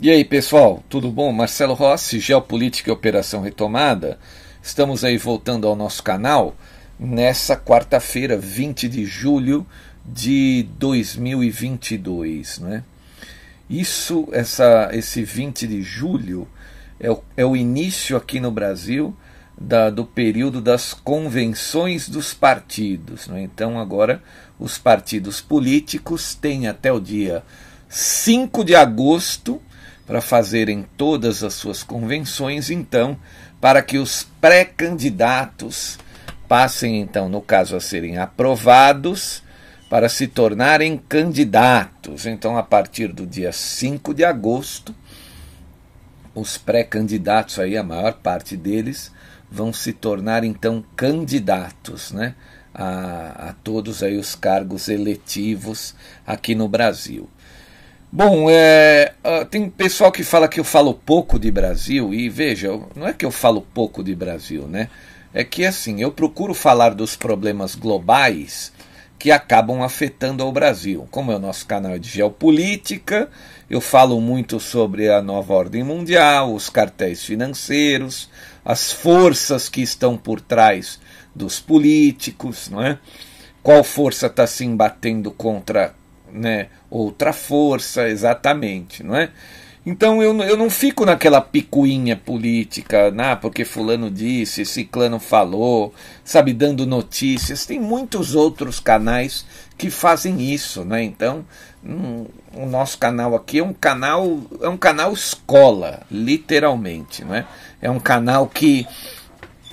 E aí, pessoal, tudo bom? Marcelo Rossi, Geopolítica e Operação Retomada. Estamos aí voltando ao nosso canal nessa quarta-feira, 20 de julho de 2022, né? Isso, essa, esse 20 de julho é o, é o início aqui no Brasil da, do período das convenções dos partidos. Né? Então, agora, os partidos políticos têm até o dia 5 de agosto para fazerem todas as suas convenções, então, para que os pré-candidatos passem, então, no caso, a serem aprovados para se tornarem candidatos. Então, a partir do dia 5 de agosto, os pré-candidatos, aí, a maior parte deles, vão se tornar, então, candidatos, né? A, a todos aí os cargos eletivos aqui no Brasil. Bom, é, uh, tem pessoal que fala que eu falo pouco de Brasil, e veja, não é que eu falo pouco de Brasil, né? É que assim, eu procuro falar dos problemas globais que acabam afetando ao Brasil. Como é o nosso canal de geopolítica, eu falo muito sobre a nova ordem mundial, os cartéis financeiros, as forças que estão por trás dos políticos, não é? Qual força está se embatendo contra né, outra força, exatamente, não é? Então eu, eu não fico naquela picuinha política, né, porque fulano disse, ciclano falou, sabe, dando notícias. Tem muitos outros canais que fazem isso, né? Então, hum, o nosso canal aqui é um canal, é um canal escola, literalmente, né? É um canal que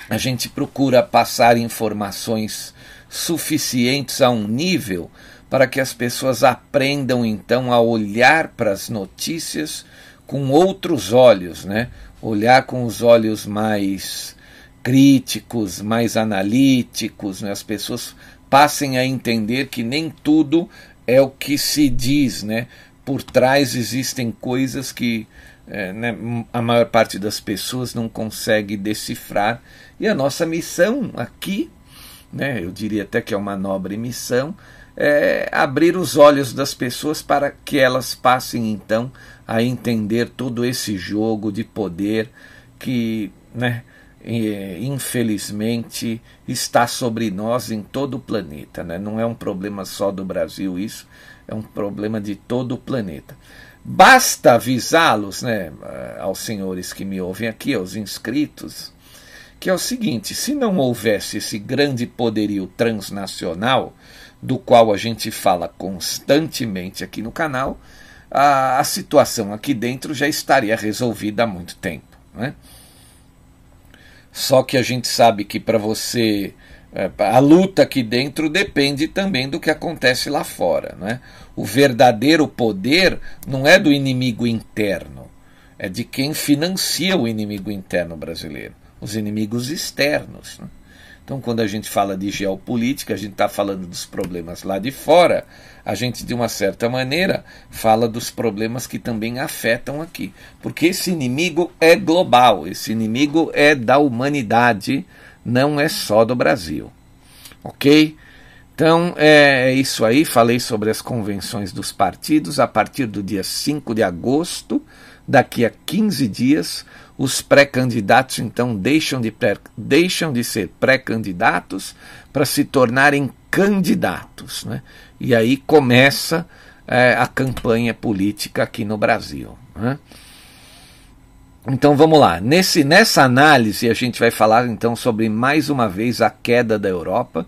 a gente procura passar informações suficientes a um nível para que as pessoas aprendam então a olhar para as notícias com outros olhos, né? Olhar com os olhos mais críticos, mais analíticos, né? As pessoas passem a entender que nem tudo é o que se diz, né? Por trás existem coisas que é, né, a maior parte das pessoas não consegue decifrar. E a nossa missão aqui, né, eu diria até que é uma nobre missão, é, abrir os olhos das pessoas para que elas passem então a entender todo esse jogo de poder que, né, infelizmente, está sobre nós em todo o planeta. Né? Não é um problema só do Brasil, isso é um problema de todo o planeta. Basta avisá-los, né, aos senhores que me ouvem aqui, aos inscritos, que é o seguinte: se não houvesse esse grande poderio transnacional, do qual a gente fala constantemente aqui no canal, a, a situação aqui dentro já estaria resolvida há muito tempo. Né? Só que a gente sabe que para você. É, a luta aqui dentro depende também do que acontece lá fora. Né? O verdadeiro poder não é do inimigo interno, é de quem financia o inimigo interno brasileiro, os inimigos externos. Né? Então, quando a gente fala de geopolítica, a gente está falando dos problemas lá de fora, a gente, de uma certa maneira, fala dos problemas que também afetam aqui. Porque esse inimigo é global, esse inimigo é da humanidade, não é só do Brasil. Ok? Então é isso aí. Falei sobre as convenções dos partidos. A partir do dia 5 de agosto, daqui a 15 dias, os pré-candidatos então deixam de, pré, deixam de ser pré-candidatos para se tornarem candidatos. Né? E aí começa é, a campanha política aqui no Brasil. Né? Então vamos lá. Nesse, nessa análise a gente vai falar então sobre mais uma vez a queda da Europa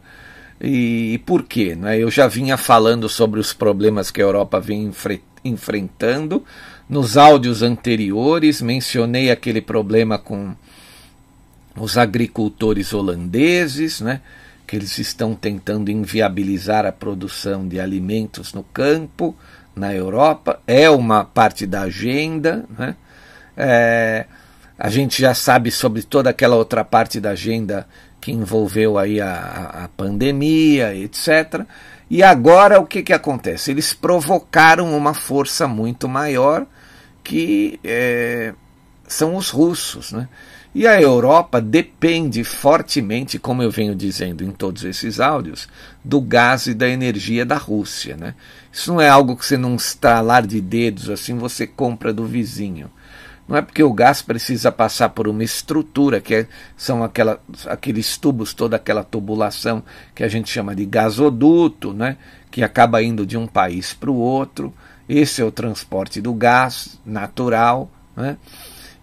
e, e por quê? Né? Eu já vinha falando sobre os problemas que a Europa vem enfre enfrentando. Nos áudios anteriores mencionei aquele problema com os agricultores holandeses, né? que eles estão tentando inviabilizar a produção de alimentos no campo na Europa. É uma parte da agenda. Né? É, a gente já sabe sobre toda aquela outra parte da agenda que envolveu aí a, a pandemia, etc. E agora o que, que acontece? Eles provocaram uma força muito maior que é, são os russos. Né? E a Europa depende fortemente, como eu venho dizendo em todos esses áudios, do gás e da energia da Rússia. Né? Isso não é algo que você num estalar de dedos assim você compra do vizinho. Não é porque o gás precisa passar por uma estrutura, que é, são aquela, aqueles tubos, toda aquela tubulação que a gente chama de gasoduto, né, que acaba indo de um país para o outro. Esse é o transporte do gás natural. Né?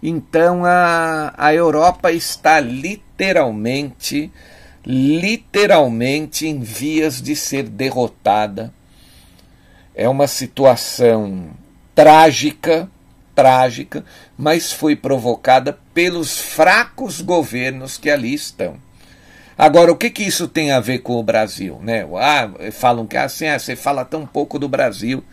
Então a, a Europa está literalmente, literalmente em vias de ser derrotada. É uma situação trágica trágica, mas foi provocada pelos fracos governos que ali estão. Agora, o que, que isso tem a ver com o Brasil? Né? Ah, falam que assim, ah, você fala tão pouco do Brasil.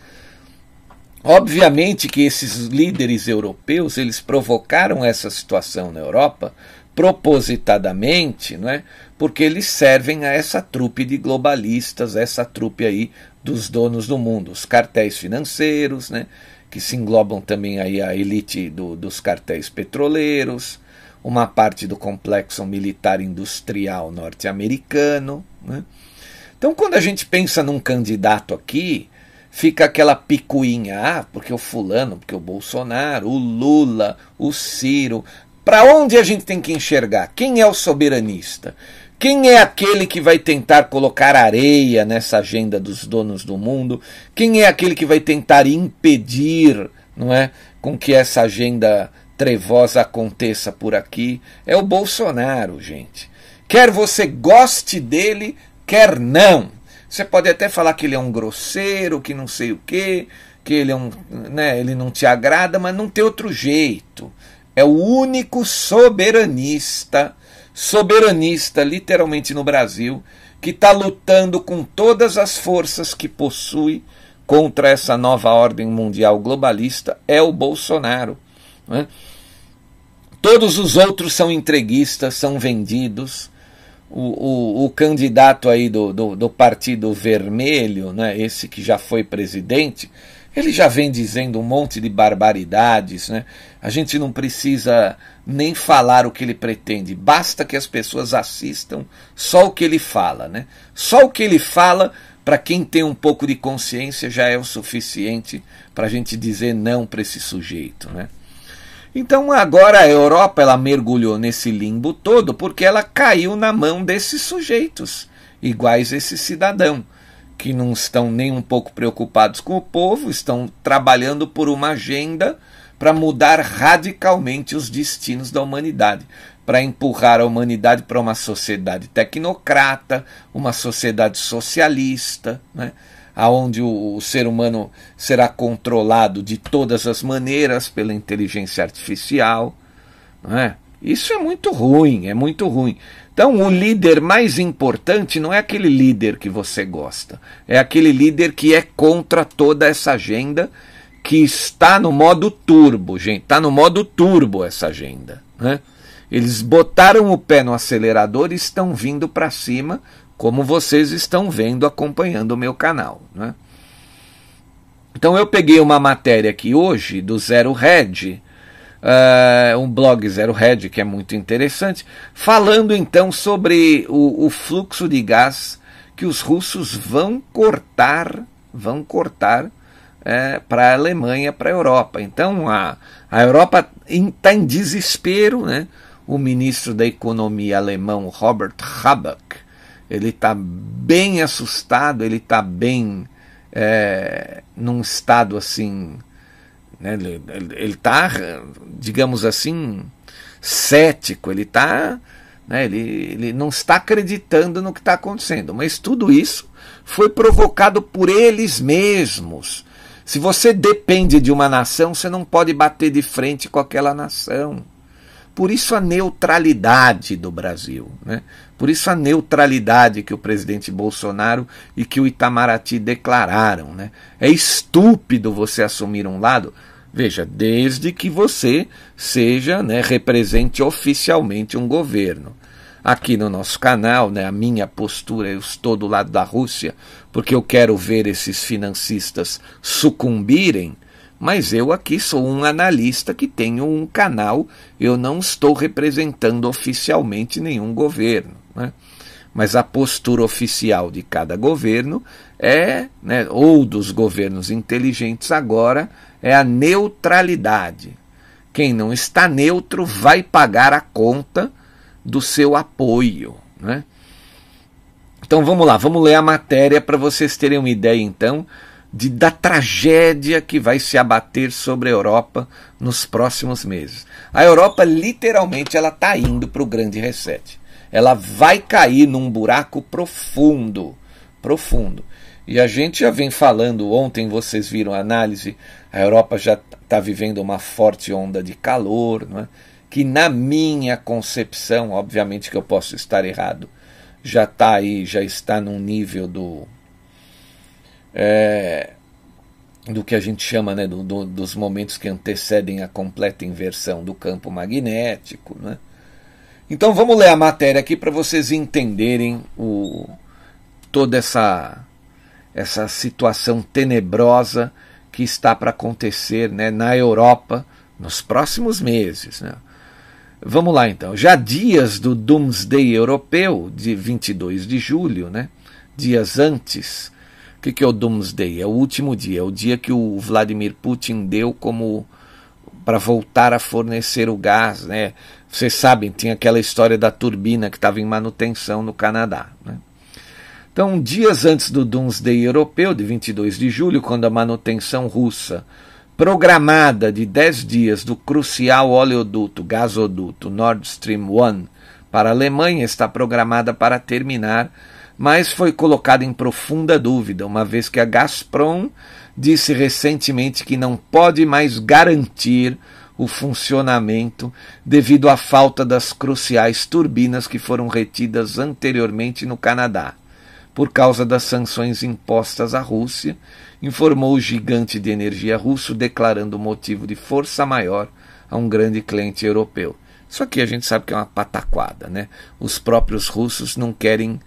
Obviamente que esses líderes europeus eles provocaram essa situação na Europa propositadamente, não é? porque eles servem a essa trupe de globalistas, essa trupe aí dos donos do mundo, os cartéis financeiros, né? que se englobam também aí a elite do, dos cartéis petroleiros, uma parte do complexo militar industrial norte-americano. Né? Então, quando a gente pensa num candidato aqui, fica aquela picuinha, ah, porque o fulano, porque o Bolsonaro, o Lula, o Ciro. Para onde a gente tem que enxergar? Quem é o soberanista? Quem é aquele que vai tentar colocar areia nessa agenda dos donos do mundo? Quem é aquele que vai tentar impedir, não é, com que essa agenda trevosa aconteça por aqui? É o Bolsonaro, gente. Quer você goste dele, quer não. Você pode até falar que ele é um grosseiro, que não sei o quê, que ele é um, né, ele não te agrada, mas não tem outro jeito. É o único soberanista soberanista, literalmente no Brasil, que está lutando com todas as forças que possui contra essa nova ordem mundial globalista é o Bolsonaro. Né? Todos os outros são entreguistas, são vendidos. O, o, o candidato aí do, do, do, Partido Vermelho, né, esse que já foi presidente, ele já vem dizendo um monte de barbaridades. Né? A gente não precisa nem falar o que ele pretende, basta que as pessoas assistam só o que ele fala. Né? Só o que ele fala, para quem tem um pouco de consciência, já é o suficiente para a gente dizer não para esse sujeito. Né? Então agora a Europa ela mergulhou nesse limbo todo porque ela caiu na mão desses sujeitos, iguais esse cidadão, que não estão nem um pouco preocupados com o povo, estão trabalhando por uma agenda para mudar radicalmente os destinos da humanidade, para empurrar a humanidade para uma sociedade tecnocrata, uma sociedade socialista, né? Aonde o, o ser humano será controlado de todas as maneiras pela inteligência artificial. é? Isso é muito ruim, é muito ruim. Então, o líder mais importante não é aquele líder que você gosta, é aquele líder que é contra toda essa agenda que está no modo turbo, gente. Está no modo turbo essa agenda. Né? Eles botaram o pé no acelerador e estão vindo para cima, como vocês estão vendo acompanhando o meu canal. Né? Então eu peguei uma matéria aqui hoje do Zero Red, uh, um blog Zero Red que é muito interessante, falando então sobre o, o fluxo de gás que os russos vão cortar, vão cortar é, para a Alemanha, para a Europa. Então a, a Europa está em, em desespero, né? O ministro da Economia alemão Robert Habeck, ele está bem assustado, ele está bem é, num estado assim, né? ele está, digamos assim, cético, ele está né? Ele, ele não está acreditando no que está acontecendo. Mas tudo isso foi provocado por eles mesmos. Se você depende de uma nação, você não pode bater de frente com aquela nação. Por isso a neutralidade do Brasil. Né? Por isso a neutralidade que o presidente Bolsonaro e que o Itamaraty declararam. Né? É estúpido você assumir um lado Veja, desde que você seja, né, represente oficialmente um governo. Aqui no nosso canal, né, a minha postura, eu estou do lado da Rússia, porque eu quero ver esses financistas sucumbirem, mas eu aqui sou um analista que tenho um canal, eu não estou representando oficialmente nenhum governo. Né? Mas a postura oficial de cada governo é, né, ou dos governos inteligentes agora, é a neutralidade. Quem não está neutro vai pagar a conta do seu apoio. Né? Então vamos lá, vamos ler a matéria para vocês terem uma ideia então de, da tragédia que vai se abater sobre a Europa nos próximos meses. A Europa literalmente ela está indo para o grande reset. Ela vai cair num buraco profundo, profundo. E a gente já vem falando, ontem vocês viram a análise, a Europa já está vivendo uma forte onda de calor, não é? que na minha concepção, obviamente que eu posso estar errado, já está aí, já está num nível do. É, do que a gente chama né, do, do, dos momentos que antecedem a completa inversão do campo magnético. Né? Então vamos ler a matéria aqui para vocês entenderem o, toda essa essa situação tenebrosa que está para acontecer né, na Europa nos próximos meses. Né? Vamos lá então. Já dias do Doomsday Europeu, de 22 de julho, né? dias antes. O que, que é o Doomsday? É o último dia, é o dia que o Vladimir Putin deu como para voltar a fornecer o gás. Né? Vocês sabem, tinha aquela história da turbina que estava em manutenção no Canadá. Né? Então, dias antes do Doomsday Europeu, de 22 de julho, quando a manutenção russa programada de 10 dias do crucial oleoduto, gasoduto Nord Stream 1 para a Alemanha está programada para terminar, mas foi colocada em profunda dúvida, uma vez que a Gazprom disse recentemente que não pode mais garantir o funcionamento devido à falta das cruciais turbinas que foram retidas anteriormente no Canadá por causa das sanções impostas à Rússia, informou o gigante de energia russo, declarando motivo de força maior a um grande cliente europeu. Isso aqui a gente sabe que é uma pataquada, né? Os próprios russos não querem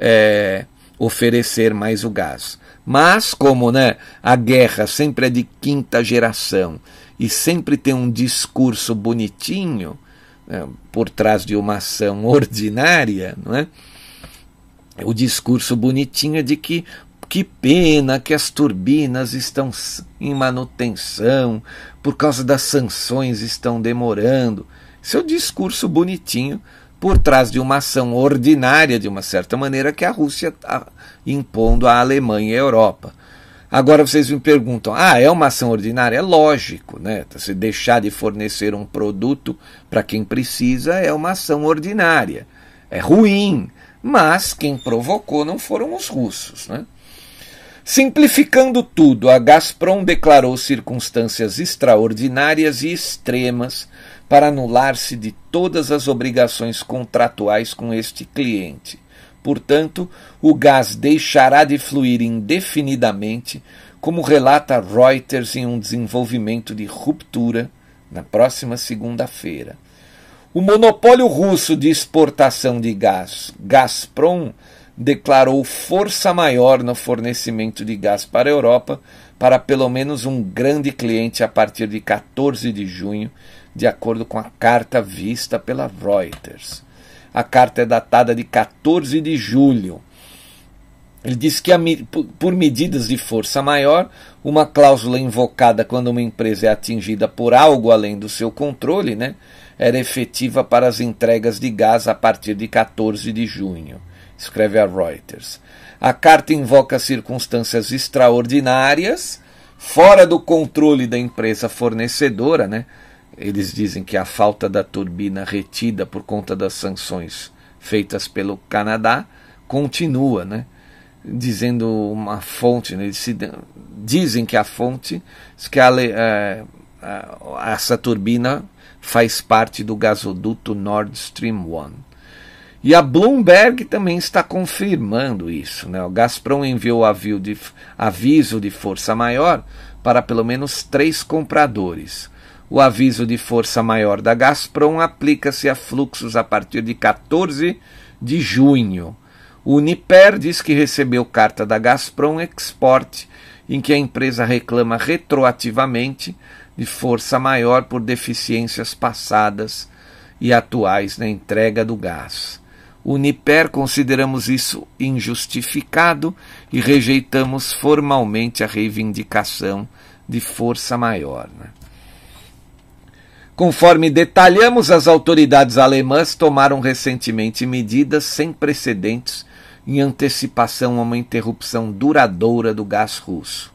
é, oferecer mais o gás. Mas, como né, a guerra sempre é de quinta geração e sempre tem um discurso bonitinho né, por trás de uma ação ordinária, não é? o discurso bonitinho é de que que pena que as turbinas estão em manutenção, por causa das sanções estão demorando. Esse é discurso bonitinho por trás de uma ação ordinária, de uma certa maneira, que a Rússia está impondo à Alemanha e à Europa. Agora vocês me perguntam: ah, é uma ação ordinária? É lógico, né? Se deixar de fornecer um produto para quem precisa é uma ação ordinária. É ruim, mas quem provocou não foram os russos. Né? Simplificando tudo, a Gazprom declarou circunstâncias extraordinárias e extremas para anular-se de todas as obrigações contratuais com este cliente. Portanto, o gás deixará de fluir indefinidamente, como relata Reuters em um desenvolvimento de ruptura na próxima segunda-feira. O monopólio russo de exportação de gás, Gazprom, declarou força maior no fornecimento de gás para a Europa para pelo menos um grande cliente a partir de 14 de junho, de acordo com a carta vista pela Reuters. A carta é datada de 14 de julho. Ele diz que, por medidas de força maior, uma cláusula invocada quando uma empresa é atingida por algo além do seu controle, né, era efetiva para as entregas de gás a partir de 14 de junho, escreve a Reuters. A carta invoca circunstâncias extraordinárias, fora do controle da empresa fornecedora, né? Eles dizem que a falta da turbina retida por conta das sanções feitas pelo Canadá continua, né? Dizendo uma fonte, né? se, dizem que a fonte que a, é, essa turbina faz parte do gasoduto Nord Stream 1. E a Bloomberg também está confirmando isso. Né? O Gazprom enviou de, aviso de força maior para pelo menos três compradores. O aviso de força maior da Gazprom aplica-se a fluxos a partir de 14 de junho. O Uniper diz que recebeu carta da Gazprom Export, em que a empresa reclama retroativamente de força maior por deficiências passadas e atuais na entrega do gás. Uniper consideramos isso injustificado e rejeitamos formalmente a reivindicação de força maior. Né? Conforme detalhamos, as autoridades alemãs tomaram recentemente medidas sem precedentes em antecipação a uma interrupção duradoura do gás russo,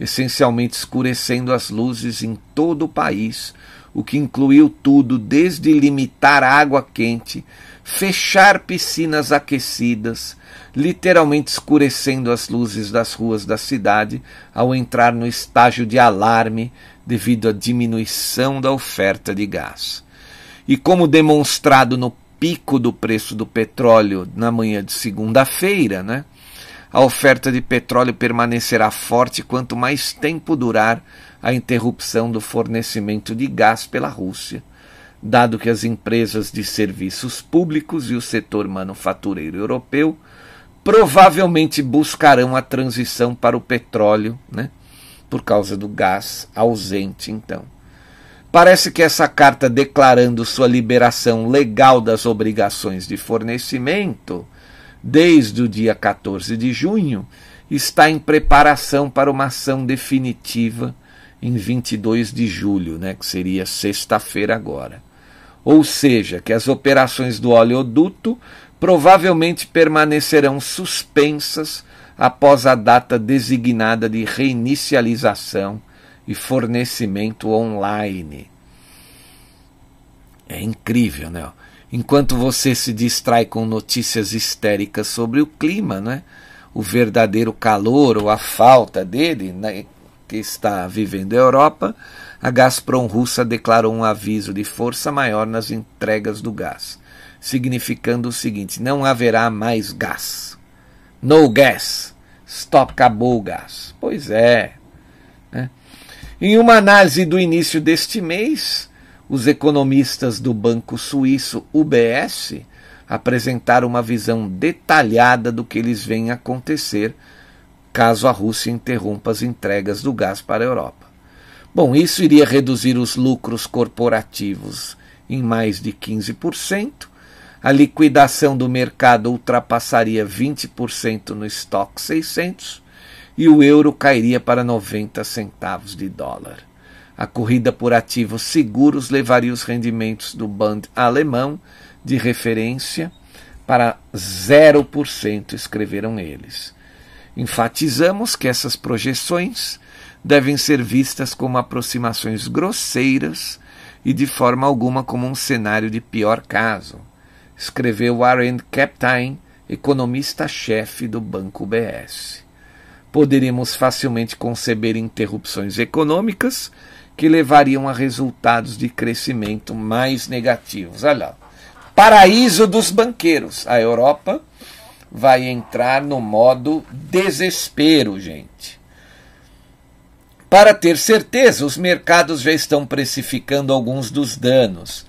essencialmente escurecendo as luzes em todo o país, o que incluiu tudo desde limitar água quente fechar piscinas aquecidas, literalmente escurecendo as luzes das ruas da cidade ao entrar no estágio de alarme devido à diminuição da oferta de gás. E como demonstrado no pico do preço do petróleo na manhã de segunda-feira, né? A oferta de petróleo permanecerá forte quanto mais tempo durar a interrupção do fornecimento de gás pela Rússia, dado que as empresas de serviços públicos e o setor manufatureiro europeu provavelmente buscarão a transição para o petróleo, né? Por causa do gás ausente, então. Parece que essa carta declarando sua liberação legal das obrigações de fornecimento, desde o dia 14 de junho, está em preparação para uma ação definitiva em 22 de julho, né, que seria sexta-feira agora ou seja, que as operações do oleoduto provavelmente permanecerão suspensas após a data designada de reinicialização e fornecimento online. É incrível, né? Enquanto você se distrai com notícias histéricas sobre o clima, né? o verdadeiro calor ou a falta dele né? que está vivendo a Europa, a Gazprom russa declarou um aviso de força maior nas entregas do gás, significando o seguinte: não haverá mais gás. No gas. Stop, acabou o gás. Pois é. Né? Em uma análise do início deste mês, os economistas do banco suíço UBS apresentaram uma visão detalhada do que eles veem acontecer caso a Rússia interrompa as entregas do gás para a Europa. Bom, isso iria reduzir os lucros corporativos em mais de 15%, a liquidação do mercado ultrapassaria 20% no estoque 600 e o euro cairia para 90 centavos de dólar. A corrida por ativos seguros levaria os rendimentos do Bund alemão de referência para 0%, escreveram eles. Enfatizamos que essas projeções devem ser vistas como aproximações grosseiras e de forma alguma como um cenário de pior caso, escreveu Warren Captain, economista-chefe do Banco BS. Poderíamos facilmente conceber interrupções econômicas que levariam a resultados de crescimento mais negativos. Olha lá. Paraíso dos banqueiros. A Europa vai entrar no modo desespero, gente. Para ter certeza, os mercados já estão precificando alguns dos danos,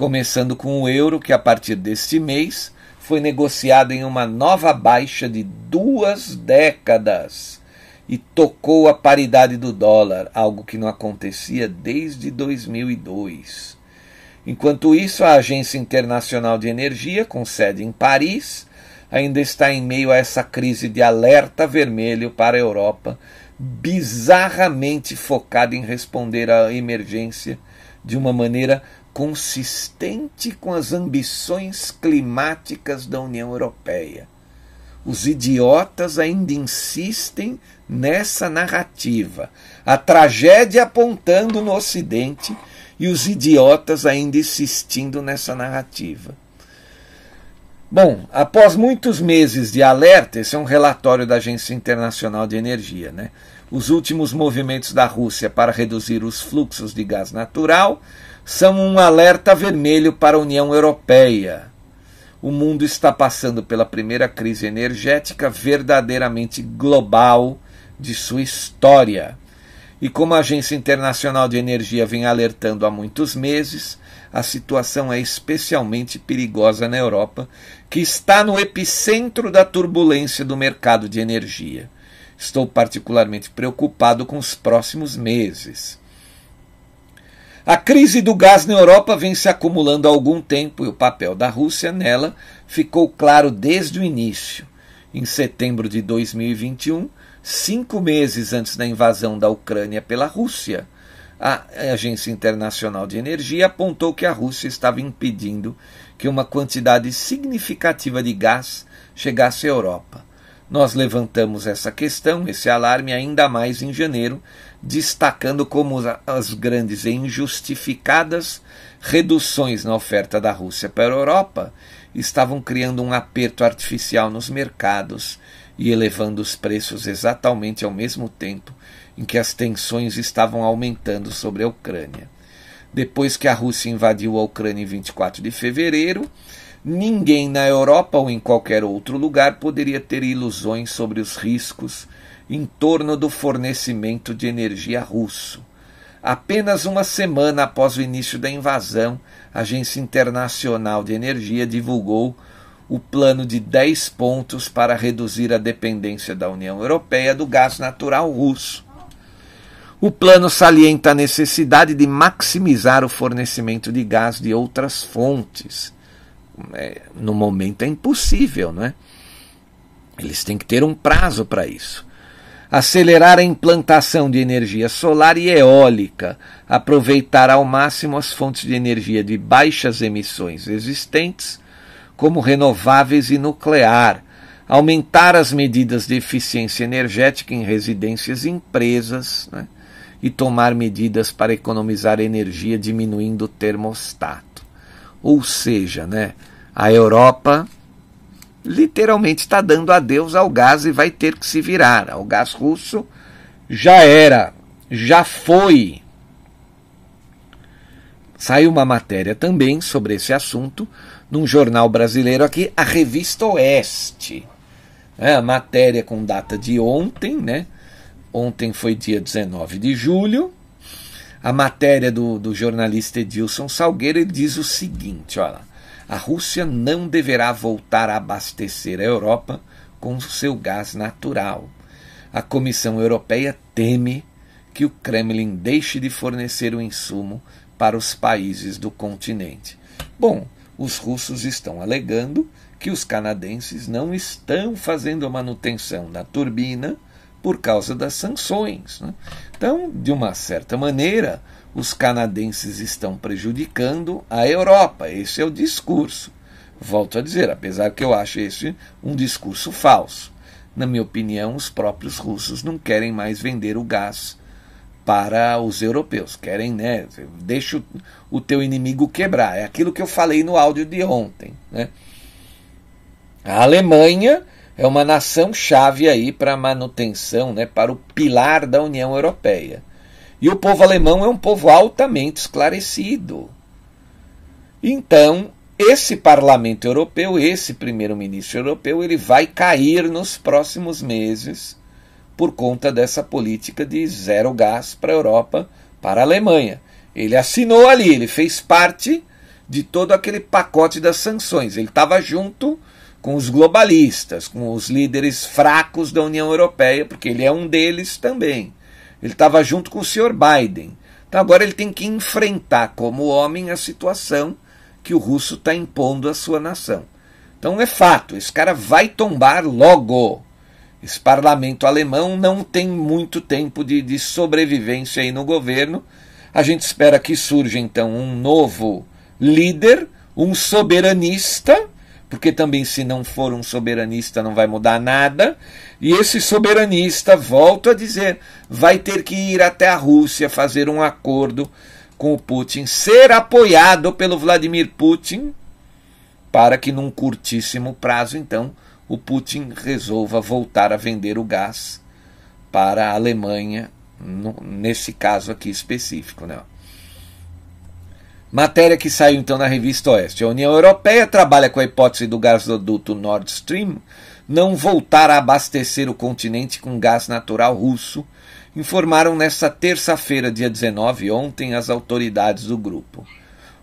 começando com o euro, que a partir deste mês foi negociado em uma nova baixa de duas décadas, e tocou a paridade do dólar, algo que não acontecia desde 2002. Enquanto isso, a Agência Internacional de Energia, com sede em Paris, ainda está em meio a essa crise de alerta vermelho para a Europa, bizarramente focada em responder à emergência de uma maneira consistente com as ambições climáticas da União Europeia. Os idiotas ainda insistem nessa narrativa, a tragédia apontando no Ocidente e os idiotas ainda insistindo nessa narrativa. Bom, após muitos meses de alerta, esse é um relatório da Agência Internacional de Energia, né? Os últimos movimentos da Rússia para reduzir os fluxos de gás natural são um alerta vermelho para a União Europeia. O mundo está passando pela primeira crise energética verdadeiramente global de sua história. E como a Agência Internacional de Energia vem alertando há muitos meses, a situação é especialmente perigosa na Europa, que está no epicentro da turbulência do mercado de energia. Estou particularmente preocupado com os próximos meses. A crise do gás na Europa vem se acumulando há algum tempo e o papel da Rússia nela ficou claro desde o início. Em setembro de 2021, cinco meses antes da invasão da Ucrânia pela Rússia, a Agência Internacional de Energia apontou que a Rússia estava impedindo que uma quantidade significativa de gás chegasse à Europa. Nós levantamos essa questão, esse alarme, ainda mais em janeiro, destacando como as grandes e injustificadas reduções na oferta da Rússia para a Europa estavam criando um aperto artificial nos mercados e elevando os preços exatamente ao mesmo tempo em que as tensões estavam aumentando sobre a Ucrânia. Depois que a Rússia invadiu a Ucrânia em 24 de fevereiro, ninguém na Europa ou em qualquer outro lugar poderia ter ilusões sobre os riscos em torno do fornecimento de energia russo. Apenas uma semana após o início da invasão, a Agência Internacional de Energia divulgou o plano de 10 pontos para reduzir a dependência da União Europeia do gás natural russo. O plano salienta a necessidade de maximizar o fornecimento de gás de outras fontes. É, no momento é impossível, não é? Eles têm que ter um prazo para isso. Acelerar a implantação de energia solar e eólica, aproveitar ao máximo as fontes de energia de baixas emissões existentes, como renováveis e nuclear, aumentar as medidas de eficiência energética em residências e empresas, né? e tomar medidas para economizar energia diminuindo o termostato. Ou seja, né, a Europa literalmente está dando adeus ao gás e vai ter que se virar. O gás russo já era, já foi. Saiu uma matéria também sobre esse assunto num jornal brasileiro aqui, a Revista Oeste. É, a matéria com data de ontem, né? Ontem foi dia 19 de julho. A matéria do, do jornalista Edilson Salgueiro ele diz o seguinte: olha, a Rússia não deverá voltar a abastecer a Europa com seu gás natural. A Comissão Europeia teme que o Kremlin deixe de fornecer o insumo para os países do continente. Bom, os russos estão alegando que os canadenses não estão fazendo a manutenção da turbina por causa das sanções. Né? Então, de uma certa maneira, os canadenses estão prejudicando a Europa. Esse é o discurso. Volto a dizer, apesar que eu acho esse um discurso falso. Na minha opinião, os próprios russos não querem mais vender o gás para os europeus. Querem, né? Deixa o, teu inimigo quebrar. É aquilo que eu falei no áudio de ontem. Né? A Alemanha é uma nação chave aí para a manutenção, né, para o pilar da União Europeia. E o povo alemão é um povo altamente esclarecido. Então, esse parlamento europeu, esse primeiro-ministro europeu, ele vai cair nos próximos meses por conta dessa política de zero gás para a Europa, para a Alemanha. Ele assinou ali, ele fez parte de todo aquele pacote das sanções. Ele estava junto com os globalistas, com os líderes fracos da União Europeia, porque ele é um deles também. Ele estava junto com o Sr. Biden. Então agora ele tem que enfrentar como homem a situação que o russo está impondo à sua nação. Então é fato, esse cara vai tombar logo. Esse parlamento alemão não tem muito tempo de, de sobrevivência aí no governo. A gente espera que surja então um novo líder, um soberanista, porque também se não for um soberanista não vai mudar nada. E esse soberanista, volto a dizer, vai ter que ir até a Rússia fazer um acordo com o Putin, ser apoiado pelo Vladimir Putin, para que num curtíssimo prazo, então, o Putin resolva voltar a vender o gás para a Alemanha, no, nesse caso aqui específico. Né? Matéria que saiu então na revista Oeste. A União Europeia trabalha com a hipótese do gasoduto Nord Stream não voltar a abastecer o continente com gás natural russo, informaram nesta terça-feira, dia 19, ontem, as autoridades do grupo.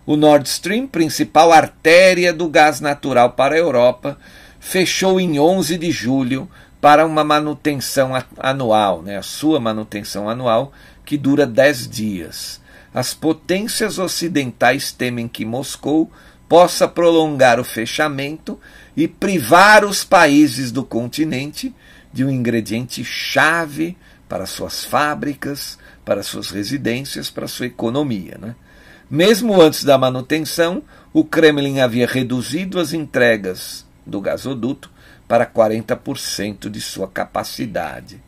O Nord Stream, principal artéria do gás natural para a Europa, fechou em 11 de julho para uma manutenção anual, né, a sua manutenção anual, que dura 10 dias as potências ocidentais temem que Moscou possa prolongar o fechamento e privar os países do continente de um ingrediente chave para suas fábricas, para suas residências, para sua economia. Né? Mesmo antes da manutenção, o Kremlin havia reduzido as entregas do gasoduto para 40% de sua capacidade.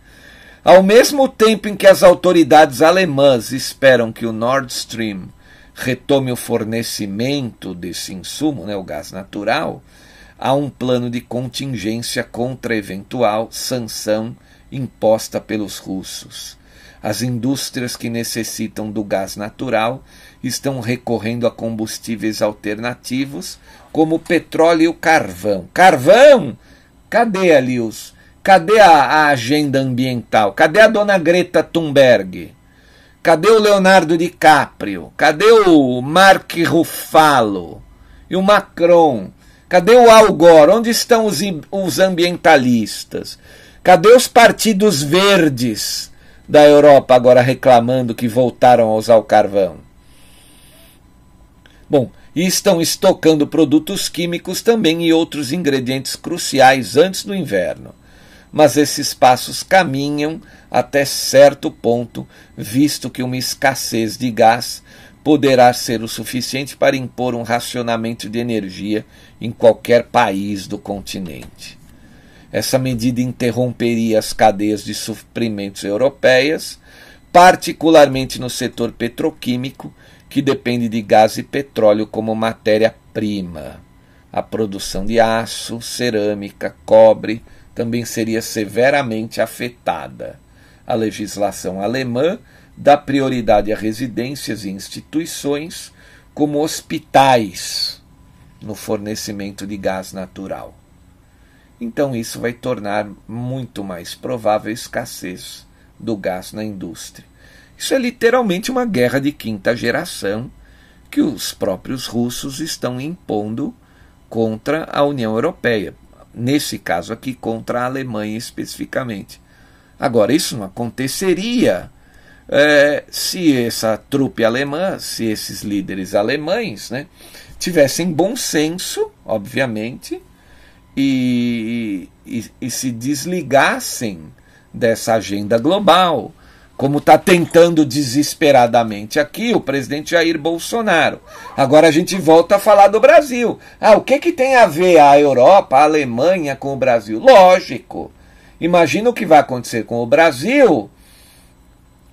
Ao mesmo tempo em que as autoridades alemãs esperam que o Nord Stream retome o fornecimento desse insumo, né, o gás natural, há um plano de contingência contra eventual sanção imposta pelos russos. As indústrias que necessitam do gás natural estão recorrendo a combustíveis alternativos, como o petróleo e o carvão. Carvão! Cadê ali os Cadê a, a, agenda ambiental? Cadê a dona Greta Thunberg? Cadê o Leonardo DiCaprio? Cadê o Mark Ruffalo? E o Macron? Cadê o Al Gore? Onde estão os, os ambientalistas? Cadê os partidos verdes da Europa agora reclamando que voltaram a usar o carvão? Bom, e estão estocando produtos químicos também e outros ingredientes cruciais antes do inverno mas esses passos caminham até certo ponto, visto que uma escassez de gás poderá ser o suficiente para impor um racionamento de energia em qualquer país do continente. Essa medida interromperia as cadeias de suprimentos europeias, particularmente no setor petroquímico, que depende de gás e petróleo como matéria-prima. A produção de aço, cerâmica, cobre, também seria severamente afetada. A legislação alemã dá prioridade a residências e instituições, como hospitais, no fornecimento de gás natural. Então, isso vai tornar muito mais provável a escassez do gás na indústria. Isso é literalmente uma guerra de quinta geração que os próprios russos estão impondo contra a União Europeia nesse caso aqui, contra a Alemanha especificamente. Agora, isso não aconteceria é, se essa trupe alemã, se esses líderes alemães, né, tivessem bom senso, obviamente, e, e, e se desligassem dessa agenda global, como está tentando desesperadamente aqui o presidente Jair Bolsonaro. Agora a gente volta a falar do Brasil. Ah, o que, que tem a ver a Europa, a Alemanha com o Brasil? Lógico. Imagina o que vai acontecer com o Brasil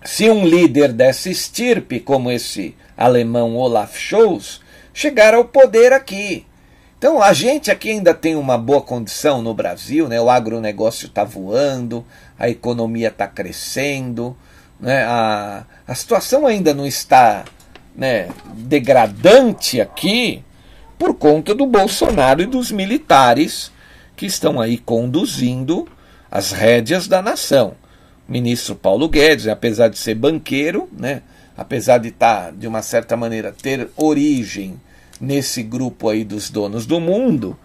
se um líder dessa estirpe, como esse alemão Olaf Scholz, chegar ao poder aqui. Então a gente aqui ainda tem uma boa condição no Brasil, né? o agronegócio está voando, a economia está crescendo, né? A, a situação ainda não está né, degradante aqui por conta do Bolsonaro e dos militares que estão aí conduzindo as rédeas da nação. O ministro Paulo Guedes, apesar de ser banqueiro, né, apesar de estar, tá, de uma certa maneira, ter origem nesse grupo aí dos donos do mundo,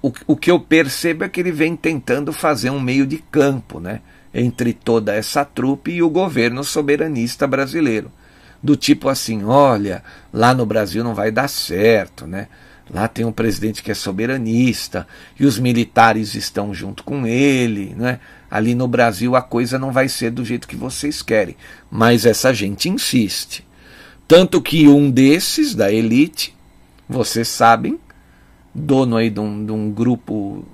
o, o que eu percebo é que ele vem tentando fazer um meio de campo né, entre toda essa trupe e o governo soberanista brasileiro. Do tipo assim: olha, lá no Brasil não vai dar certo, né? Lá tem um presidente que é soberanista e os militares estão junto com ele, né? Ali no Brasil a coisa não vai ser do jeito que vocês querem, mas essa gente insiste. Tanto que um desses da elite, vocês sabem, dono aí de um, de um grupo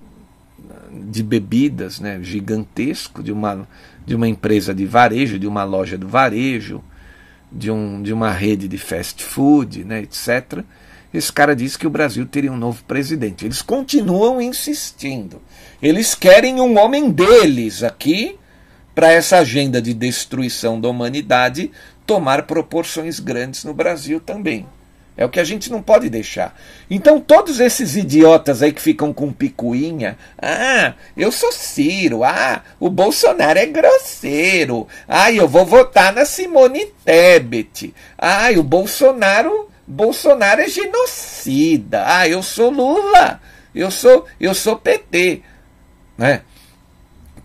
de bebidas, né, gigantesco, de uma, de uma empresa de varejo, de uma loja do varejo, de, um, de uma rede de fast food, né, etc esse cara disse que o Brasil teria um novo presidente. Eles continuam insistindo. Eles querem um homem deles aqui para essa agenda de destruição da humanidade tomar proporções grandes no Brasil também. É o que a gente não pode deixar. Então, todos esses idiotas aí que ficam com picuinha, ah, eu sou Ciro, ah, o Bolsonaro é grosseiro, ah, eu vou votar na Simone Tebet, ah, o Bolsonaro Bolsonaro é genocida. Ah, eu sou Lula. Eu sou, eu sou PT, né?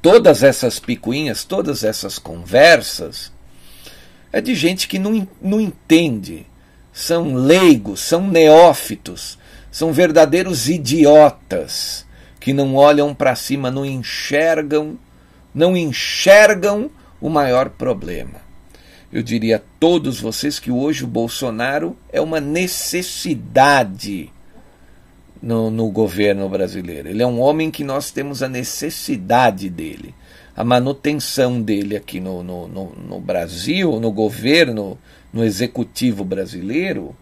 Todas essas picuinhas, todas essas conversas é de gente que não, não entende. São leigos, são neófitos, são verdadeiros idiotas que não olham para cima, não enxergam, não enxergam o maior problema eu diria a todos vocês que hoje o Bolsonaro é uma necessidade no, no governo brasileiro. Ele é um homem que nós temos a necessidade dele. A manutenção dele aqui no, no, no, no Brasil, no governo, no executivo brasileiro,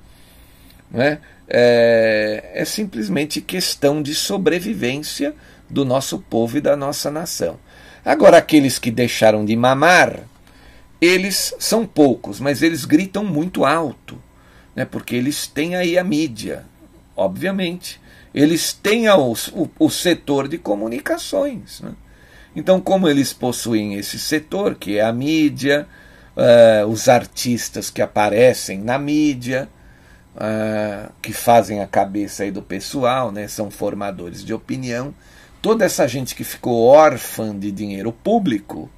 né, é, é simplesmente questão de sobrevivência do nosso povo e da nossa nação. Agora, aqueles que deixaram de mamar, eles são poucos, mas eles gritam muito alto, né, porque eles têm aí a mídia, obviamente. Eles têm a, o, o, setor de comunicações. Né? Então, como eles possuem esse setor, que é a mídia, uh, os artistas que aparecem na mídia, uh, que fazem a cabeça aí do pessoal, né, são formadores de opinião, toda essa gente que ficou órfã de dinheiro público,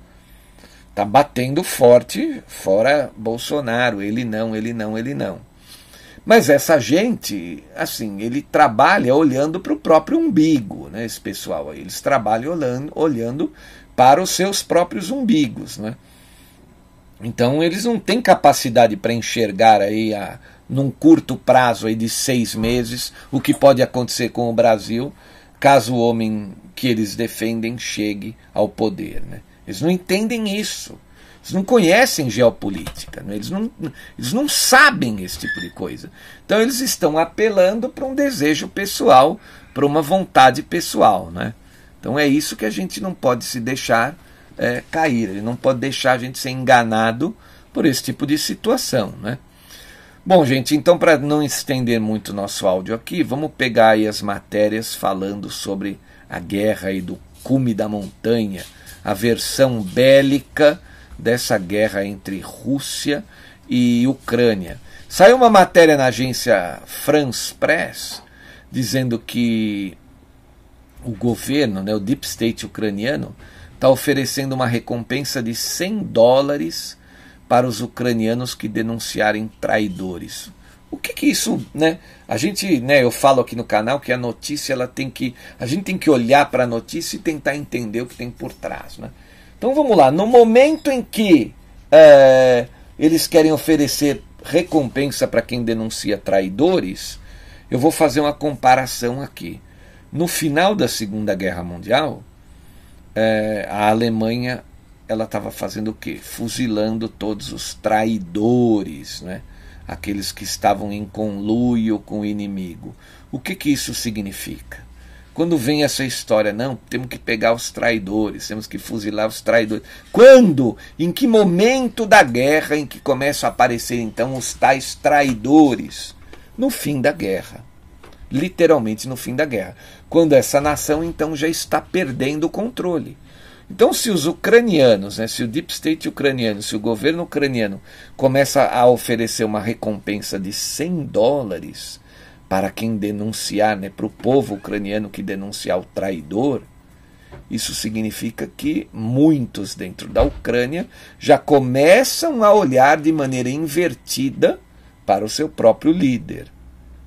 Tá batendo forte fora Bolsonaro, ele não, ele não, ele não. Mas essa gente, assim, ele trabalha olhando para o próprio umbigo, né, esse pessoal aí. Eles trabalham olhando, olhando para os seus próprios umbigos, né? Então eles não têm capacidade para enxergar aí a, num curto prazo aí de seis meses o que pode acontecer com o Brasil caso o homem que eles defendem chegue ao poder, né? Eles não entendem isso. Eles não conhecem geopolítica, né? eles, não, eles não sabem esse tipo de coisa. Então eles estão apelando para um desejo pessoal, para uma vontade pessoal. Né? Então é isso que a gente não pode se deixar é, cair, ele não pode deixar a gente ser enganado por esse tipo de situação. Né? Bom, gente, então para não estender muito nosso áudio aqui, vamos pegar aí as matérias falando sobre a guerra aí do cume da montanha a versão bélica dessa guerra entre Rússia e Ucrânia. Saiu uma matéria na agência France Press dizendo que o governo, né, o Deep State ucraniano, está oferecendo uma recompensa de 100 dólares para os ucranianos que denunciarem traidores. O que que isso, né? A gente, né, eu falo aqui no canal que a notícia ela tem que, a gente tem que olhar para a notícia e tentar entender o que tem por trás, né? Então vamos lá, no momento em que é, eles querem oferecer recompensa para quem denuncia traidores, eu vou fazer uma comparação aqui. No final da Segunda Guerra Mundial, é, a Alemanha ela estava fazendo o quê? Fuzilando todos os traidores, né? aqueles que estavam em conluio com o inimigo. O que, que isso significa? Quando vem essa história, não, temos que pegar os traidores, temos que fuzilar os traidores. Quando? Em que momento da guerra em que começam a aparecer então os tais traidores? No fim da guerra. Literalmente no fim da guerra. Quando essa nação então já está perdendo o controle. Então, se os ucranianos, né, se o Deep State ucraniano, se o governo ucraniano começa a oferecer uma recompensa de 100 dólares para quem denunciar, né, para o povo ucraniano que denunciar o traidor, isso significa que muitos dentro da Ucrânia já começam a olhar de maneira invertida para o seu próprio líder.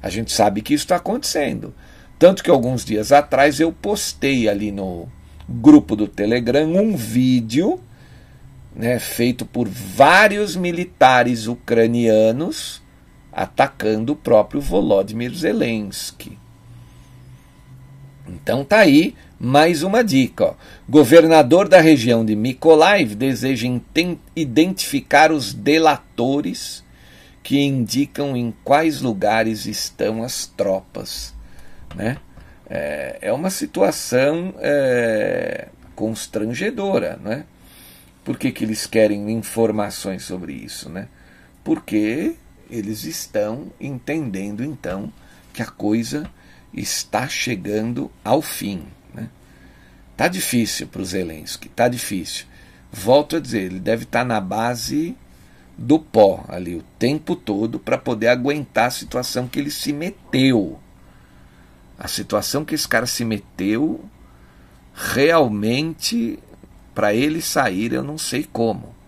A gente sabe que isso está acontecendo. Tanto que alguns dias atrás eu postei ali no grupo do Telegram um vídeo né, feito por vários militares ucranianos atacando o próprio Volodymyr Zelensky. Então tá aí mais uma dica. Ó. Governador da região de Mykolaiv deseja identificar os delatores que indicam em quais lugares estão as tropas. Né? É, é uma situação é, constrangedora. Né? Por que, que eles querem informações sobre isso? Né? Porque eles estão entendendo então que a coisa está chegando ao fim. Né? Tá difícil para o Zelensky, tá difícil. Volto a dizer, ele deve estar tá na base do pó ali o tempo todo para poder aguentar a situação que ele se meteu. A situação que esse cara se meteu, realmente, para ele sair, eu não sei como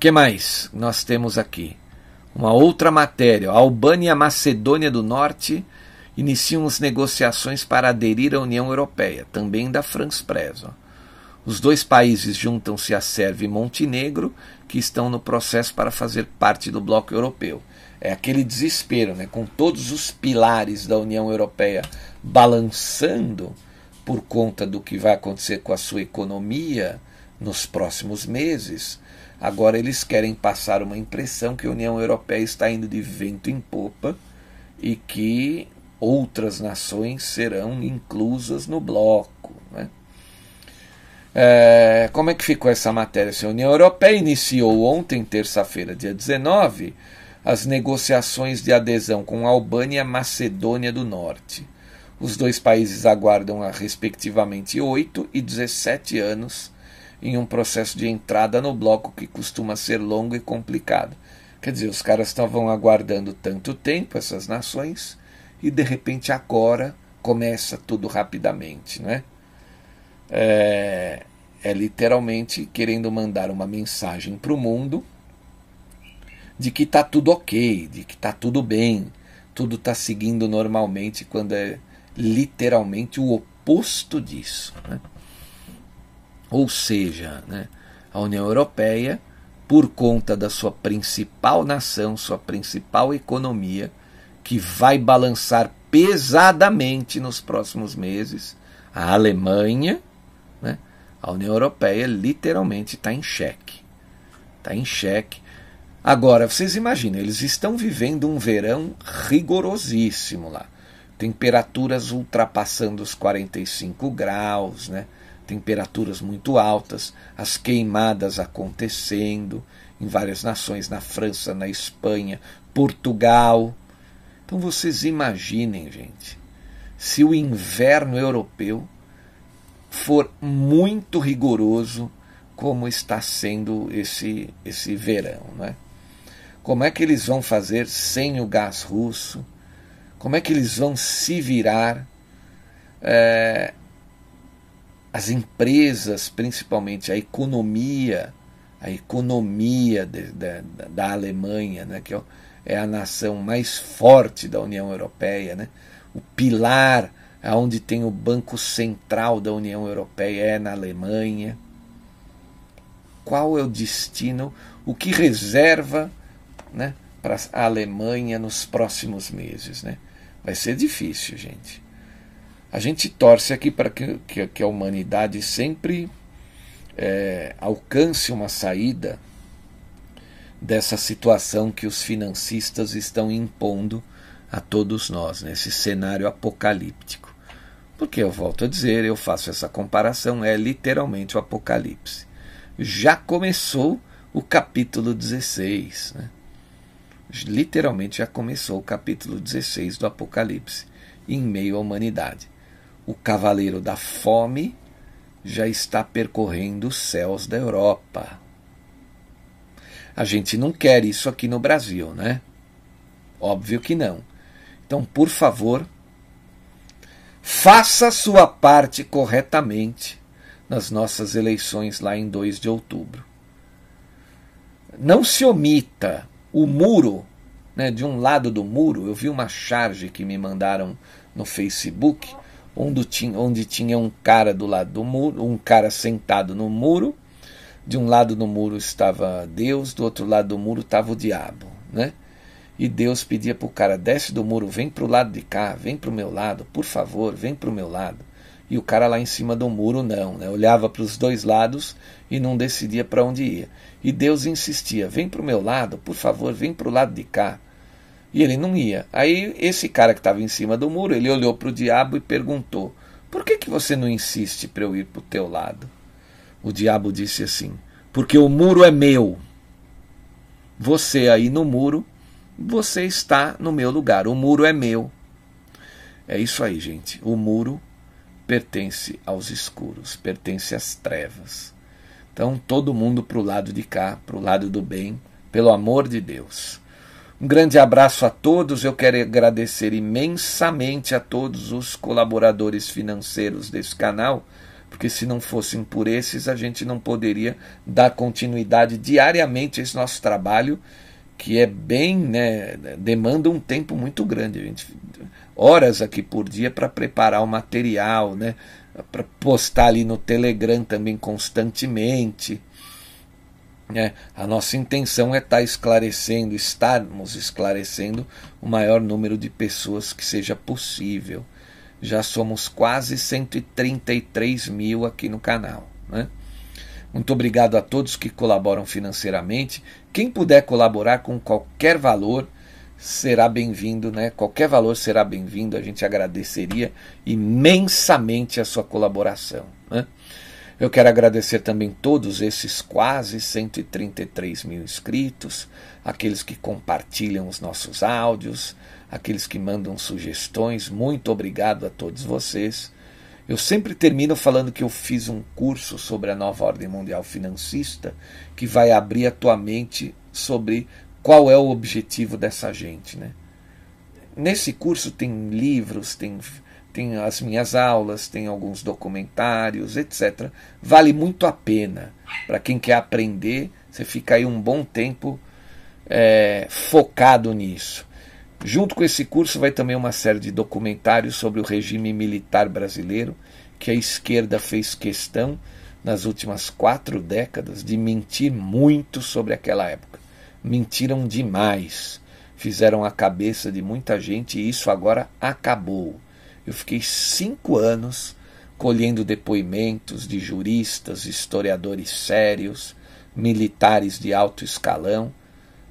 que mais nós temos aqui? Uma outra matéria. A Albânia e a Macedônia do Norte iniciam as negociações para aderir à União Europeia, também da France Press. Ó. Os dois países juntam-se a Sérvia e Montenegro, que estão no processo para fazer parte do bloco europeu. É aquele desespero, né? com todos os pilares da União Europeia balançando por conta do que vai acontecer com a sua economia nos próximos meses Agora eles querem passar uma impressão que a União Europeia está indo de vento em popa e que outras nações serão inclusas no bloco. Né? É, como é que ficou essa matéria? A União Europeia iniciou ontem, terça-feira, dia 19, as negociações de adesão com a Albânia e Macedônia do Norte. Os dois países aguardam, respectivamente, 8 e 17 anos em um processo de entrada no bloco que costuma ser longo e complicado. Quer dizer, os caras estavam aguardando tanto tempo, essas nações, e de repente agora começa tudo rapidamente. Né? É, é literalmente querendo mandar uma mensagem para o mundo de que está tudo ok, de que está tudo bem, tudo está seguindo normalmente, quando é literalmente o oposto disso. Né? Ou seja, né, a União Europeia, por conta da sua principal nação, sua principal economia, que vai balançar pesadamente nos próximos meses, a Alemanha, a União Europeia literalmente está em xeque. Está em xeque. Agora, vocês imaginam, eles estão vivendo um verão rigorosíssimo lá. Temperaturas ultrapassando os 45 graus, né? temperaturas muito altas, as queimadas acontecendo em várias nações, na França, na Espanha, Portugal. Então vocês imaginem, gente, se o inverno europeu for muito rigoroso, como está sendo esse, esse verão. Né? Como é que eles vão fazer sem o gás russo? Como é que eles vão se virar? É, as empresas, principalmente a economia, a economia de, de, da Alemanha, né, que é, é a nação mais forte da União Europeia, né, o pilar onde tem o Banco Central da União Europeia é na Alemanha. Qual é o destino, o que reserva né, para a Alemanha nos próximos meses? Né? Vai ser difícil, gente. A gente torce aqui para que, que, que, a humanidade sempre é, alcance uma saída dessa situação que os financistas estão impondo a todos nós, nesse cenário apocalíptico. Porque eu volto a dizer, eu faço essa comparação, é literalmente o apocalipse. Já começou o capítulo 16, né? literalmente já começou o capítulo 16 do Apocalipse, em meio à humanidade o cavaleiro da fome já está percorrendo os céus da Europa. A gente não quer isso aqui no Brasil, né? Óbvio que não. Então, por favor, faça sua parte corretamente nas nossas eleições lá em 2 de outubro. Não se omita o muro, né, de um lado do muro, eu vi uma charge que me mandaram no Facebook, onde tinha, onde tinha um cara do lado do muro, um cara sentado no muro, de um lado do muro estava Deus, do outro lado do muro estava o diabo, né? E Deus pedia para o cara: desce do muro, vem para o lado de cá, vem para o meu lado, por favor, vem para o meu lado. E o cara lá em cima do muro não, né? olhava para os dois lados e não decidia para onde ia. E Deus insistia: vem para o meu lado, por favor, vem para o lado de cá. E ele não ia. Aí esse cara que estava em cima do muro, ele olhou para o diabo e perguntou: por que, que você não insiste para eu ir para o teu lado? O diabo disse assim: porque o muro é meu. Você aí no muro, você está no meu lugar. O muro é meu. É isso aí, gente. O muro pertence aos escuros, pertence às trevas. Então, todo mundo para o lado de cá, para o lado do bem, pelo amor de Deus. Um grande abraço a todos. Eu quero agradecer imensamente a todos os colaboradores financeiros desse canal porque se não fossem por esses, a gente não poderia dar continuidade diariamente a esse nosso trabalho, que é bem, né, demanda um tempo muito grande, a gente, horas aqui por dia para preparar o material, né, para postar ali no Telegram também constantemente. Né. A nossa intenção é estar tá esclarecendo, estarmos esclarecendo o maior número de pessoas que seja possível já somos quase 133 mil aqui no canal. Né? Muito obrigado a todos que colaboram financeiramente. Quem puder colaborar com qualquer valor será bem-vindo, né? Qualquer valor será bem-vindo. A gente agradeceria imensamente a sua colaboração. Né? Eu quero agradecer também todos esses quase 133 mil inscritos, aqueles que compartilham os nossos áudios, aqueles que mandam sugestões. Muito obrigado a todos vocês. Eu sempre termino falando que eu fiz um curso sobre a nova ordem mundial financista que vai abrir a tua mente sobre qual é o objetivo dessa gente, né? Nesse curso tem livros, tem, tem as minhas aulas, tem alguns documentários, etc. Vale muito a pena para quem quer aprender. Você fica aí um bom tempo é, focado nisso. Junto com esse curso vai também uma série de documentários sobre o regime militar brasileiro, que a esquerda fez questão nas últimas quatro décadas de mentir muito sobre aquela época. Mentiram demais, fizeram a cabeça de muita gente e isso agora acabou. Eu fiquei cinco anos colhendo depoimentos de juristas, historiadores sérios, militares de alto escalão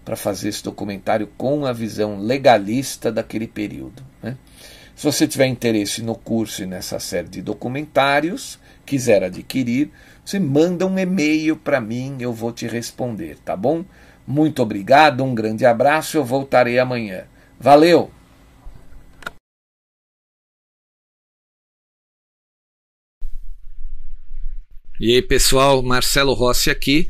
para fazer esse documentário com a visão legalista daquele período. Né? Se você tiver interesse no curso e nessa série de documentários, quiser adquirir, você manda um e-mail para mim, eu vou te responder, tá bom? Muito obrigado, um grande abraço, eu voltarei amanhã. Valeu! E aí, pessoal, Marcelo Rossi aqui.